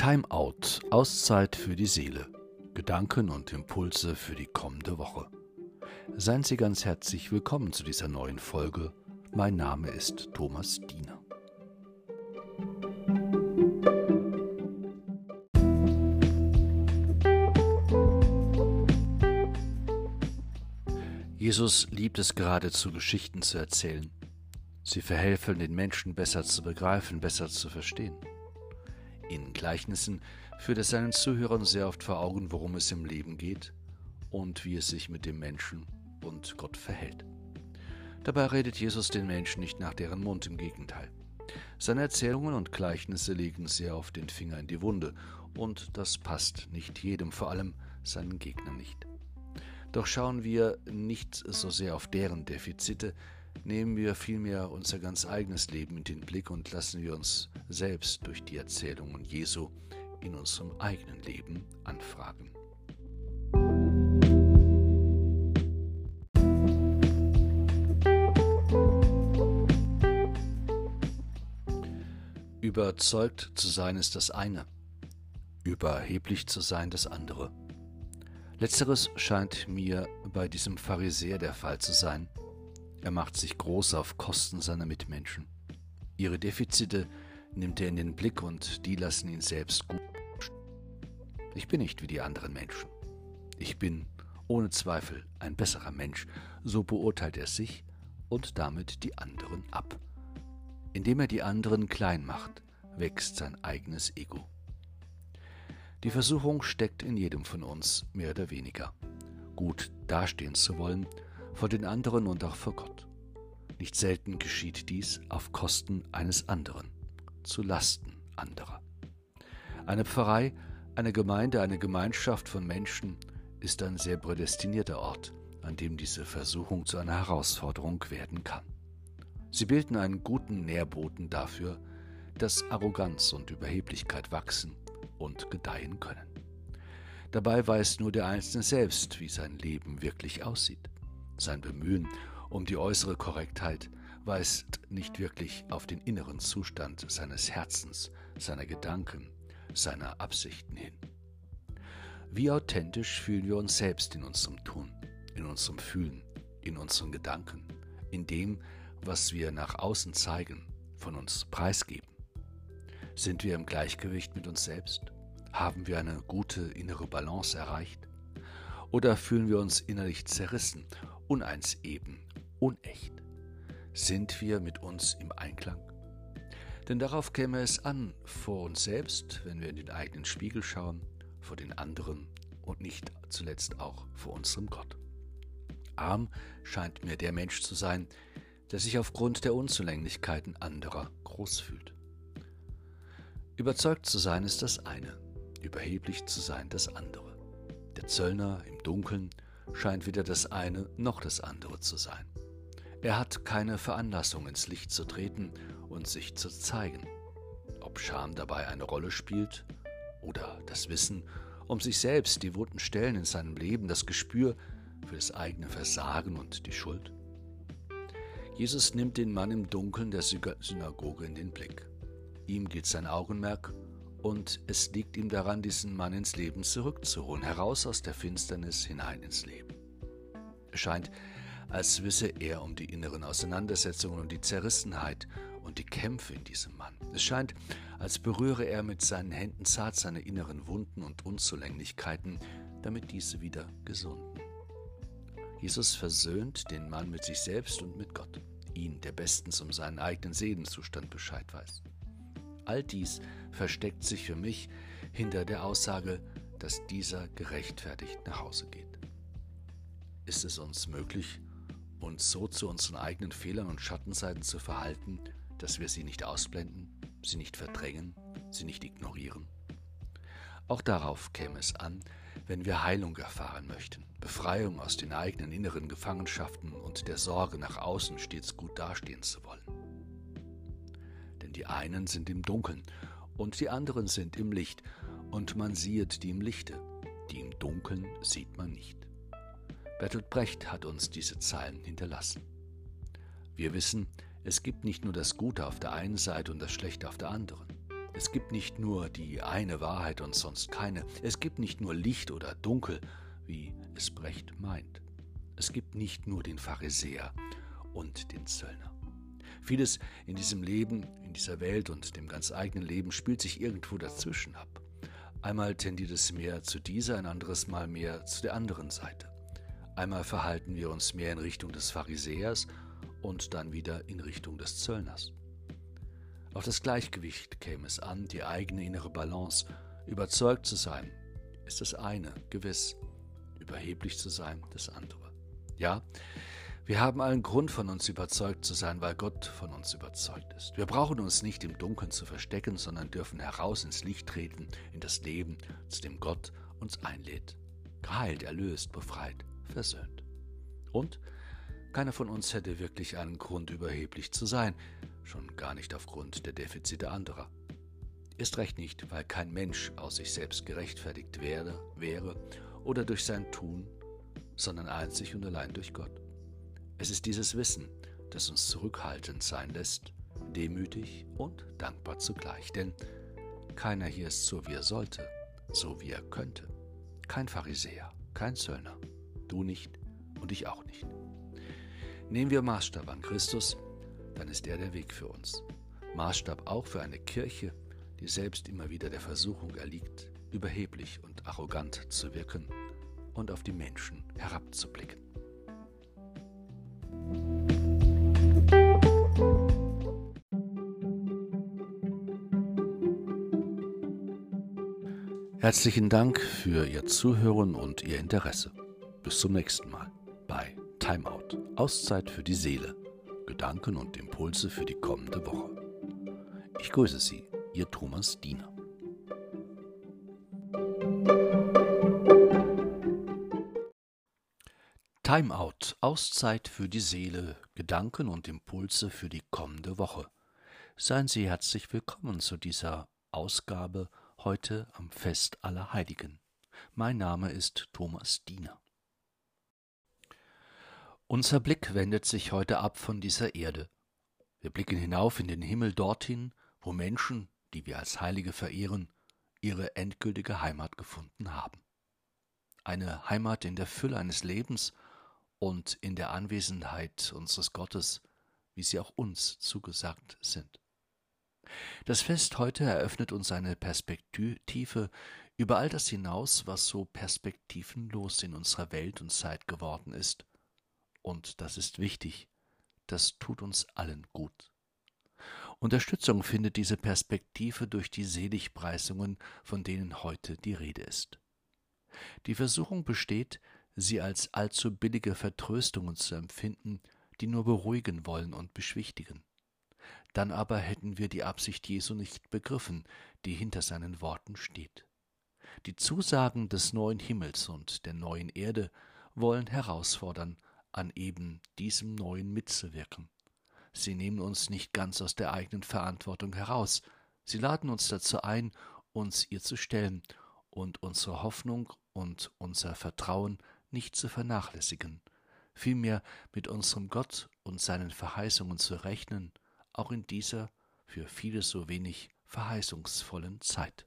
Timeout, Auszeit für die Seele. Gedanken und Impulse für die kommende Woche. Seien Sie ganz herzlich willkommen zu dieser neuen Folge. Mein Name ist Thomas Diener. Jesus liebt es geradezu, Geschichten zu erzählen. Sie verhelfen den Menschen besser zu begreifen, besser zu verstehen. In Gleichnissen führt er seinen Zuhörern sehr oft vor Augen, worum es im Leben geht und wie es sich mit dem Menschen und Gott verhält. Dabei redet Jesus den Menschen nicht nach deren Mund, im Gegenteil. Seine Erzählungen und Gleichnisse legen sehr oft den Finger in die Wunde, und das passt nicht jedem, vor allem seinen Gegnern nicht. Doch schauen wir nicht so sehr auf deren Defizite, nehmen wir vielmehr unser ganz eigenes Leben in den Blick und lassen wir uns selbst durch die Erzählungen Jesu in unserem eigenen Leben anfragen. Überzeugt zu sein ist das eine, überheblich zu sein das andere. Letzteres scheint mir bei diesem Pharisäer der Fall zu sein, er macht sich groß auf Kosten seiner Mitmenschen. Ihre Defizite nimmt er in den Blick und die lassen ihn selbst gut. Ich bin nicht wie die anderen Menschen. Ich bin ohne Zweifel ein besserer Mensch, so beurteilt er sich und damit die anderen ab. Indem er die anderen klein macht, wächst sein eigenes Ego. Die Versuchung steckt in jedem von uns, mehr oder weniger. Gut dastehen zu wollen vor den anderen und auch vor Gott. Nicht selten geschieht dies auf Kosten eines anderen, zu Lasten anderer. Eine Pfarrei, eine Gemeinde, eine Gemeinschaft von Menschen ist ein sehr prädestinierter Ort, an dem diese Versuchung zu einer Herausforderung werden kann. Sie bilden einen guten Nährboden dafür, dass Arroganz und Überheblichkeit wachsen und gedeihen können. Dabei weiß nur der Einzelne selbst, wie sein Leben wirklich aussieht. Sein Bemühen um die äußere Korrektheit weist nicht wirklich auf den inneren Zustand seines Herzens, seiner Gedanken, seiner Absichten hin. Wie authentisch fühlen wir uns selbst in unserem Tun, in unserem Fühlen, in unseren Gedanken, in dem, was wir nach außen zeigen, von uns preisgeben? Sind wir im Gleichgewicht mit uns selbst? Haben wir eine gute innere Balance erreicht? Oder fühlen wir uns innerlich zerrissen uneins eben, unecht? Sind wir mit uns im Einklang? Denn darauf käme es an, vor uns selbst, wenn wir in den eigenen Spiegel schauen, vor den anderen und nicht zuletzt auch vor unserem Gott. Arm scheint mir der Mensch zu sein, der sich aufgrund der Unzulänglichkeiten anderer groß fühlt. Überzeugt zu sein ist das eine, überheblich zu sein das andere. Der Zöllner im Dunkeln scheint weder das eine noch das andere zu sein. Er hat keine Veranlassung, ins Licht zu treten und sich zu zeigen. Ob Scham dabei eine Rolle spielt oder das Wissen um sich selbst, die wunden Stellen in seinem Leben, das Gespür für das eigene Versagen und die Schuld. Jesus nimmt den Mann im Dunkeln der Synagoge in den Blick. Ihm geht sein Augenmerk und es liegt ihm daran, diesen Mann ins Leben zurückzuholen, heraus aus der Finsternis hinein ins Leben. Es scheint, als wisse er um die inneren Auseinandersetzungen und die Zerrissenheit und die Kämpfe in diesem Mann. Es scheint, als berühre er mit seinen Händen zart seine inneren Wunden und Unzulänglichkeiten, damit diese wieder gesunden. Jesus versöhnt den Mann mit sich selbst und mit Gott, ihn, der bestens um seinen eigenen Seelenzustand Bescheid weiß. All dies versteckt sich für mich hinter der Aussage, dass dieser gerechtfertigt nach Hause geht. Ist es uns möglich, uns so zu unseren eigenen Fehlern und Schattenseiten zu verhalten, dass wir sie nicht ausblenden, sie nicht verdrängen, sie nicht ignorieren? Auch darauf käme es an, wenn wir Heilung erfahren möchten, Befreiung aus den eigenen inneren Gefangenschaften und der Sorge nach außen stets gut dastehen zu wollen die einen sind im Dunkeln und die anderen sind im Licht, und man sieht die im Lichte, die im Dunkeln sieht man nicht. Bertolt Brecht hat uns diese Zeilen hinterlassen. Wir wissen, es gibt nicht nur das Gute auf der einen Seite und das Schlechte auf der anderen. Es gibt nicht nur die eine Wahrheit und sonst keine. Es gibt nicht nur Licht oder Dunkel, wie es Brecht meint. Es gibt nicht nur den Pharisäer und den Zöllner. Vieles in diesem Leben, in dieser Welt und dem ganz eigenen Leben spielt sich irgendwo dazwischen ab. Einmal tendiert es mehr zu dieser, ein anderes Mal mehr zu der anderen Seite. Einmal verhalten wir uns mehr in Richtung des Pharisäers und dann wieder in Richtung des Zöllners. Auf das Gleichgewicht käme es an, die eigene innere Balance. Überzeugt zu sein, ist das eine, gewiss. Überheblich zu sein, das andere. Ja, wir haben allen Grund von uns überzeugt zu sein, weil Gott von uns überzeugt ist. Wir brauchen uns nicht im Dunkeln zu verstecken, sondern dürfen heraus ins Licht treten, in das Leben, zu dem Gott uns einlädt. Geheilt, erlöst, befreit, versöhnt. Und keiner von uns hätte wirklich einen Grund, überheblich zu sein, schon gar nicht aufgrund der Defizite anderer. Ist recht nicht, weil kein Mensch aus sich selbst gerechtfertigt wäre, wäre oder durch sein Tun, sondern einzig und allein durch Gott. Es ist dieses Wissen, das uns zurückhaltend sein lässt, demütig und dankbar zugleich, denn keiner hier ist so, wie er sollte, so wie er könnte. Kein Pharisäer, kein Zöllner, du nicht und ich auch nicht. Nehmen wir Maßstab an Christus, dann ist er der Weg für uns. Maßstab auch für eine Kirche, die selbst immer wieder der Versuchung erliegt, überheblich und arrogant zu wirken und auf die Menschen herabzublicken. Herzlichen Dank für Ihr Zuhören und Ihr Interesse. Bis zum nächsten Mal bei Timeout. Auszeit für die Seele. Gedanken und Impulse für die kommende Woche. Ich grüße Sie, Ihr Thomas Diener. Timeout. Auszeit für die Seele. Gedanken und Impulse für die kommende Woche. Seien Sie herzlich willkommen zu dieser Ausgabe heute am Fest aller Heiligen. Mein Name ist Thomas Diener. Unser Blick wendet sich heute ab von dieser Erde. Wir blicken hinauf in den Himmel dorthin, wo Menschen, die wir als Heilige verehren, ihre endgültige Heimat gefunden haben. Eine Heimat in der Fülle eines Lebens und in der Anwesenheit unseres Gottes, wie sie auch uns zugesagt sind. Das Fest heute eröffnet uns eine Perspektive über all das hinaus, was so perspektivenlos in unserer Welt und Zeit geworden ist. Und das ist wichtig, das tut uns allen gut. Unterstützung findet diese Perspektive durch die Seligpreisungen, von denen heute die Rede ist. Die Versuchung besteht, sie als allzu billige Vertröstungen zu empfinden, die nur beruhigen wollen und beschwichtigen dann aber hätten wir die Absicht Jesu nicht begriffen, die hinter seinen Worten steht. Die Zusagen des neuen Himmels und der neuen Erde wollen herausfordern, an eben diesem neuen mitzuwirken. Sie nehmen uns nicht ganz aus der eigenen Verantwortung heraus, sie laden uns dazu ein, uns ihr zu stellen und unsere Hoffnung und unser Vertrauen nicht zu vernachlässigen, vielmehr mit unserem Gott und seinen Verheißungen zu rechnen auch in dieser für viele so wenig verheißungsvollen Zeit.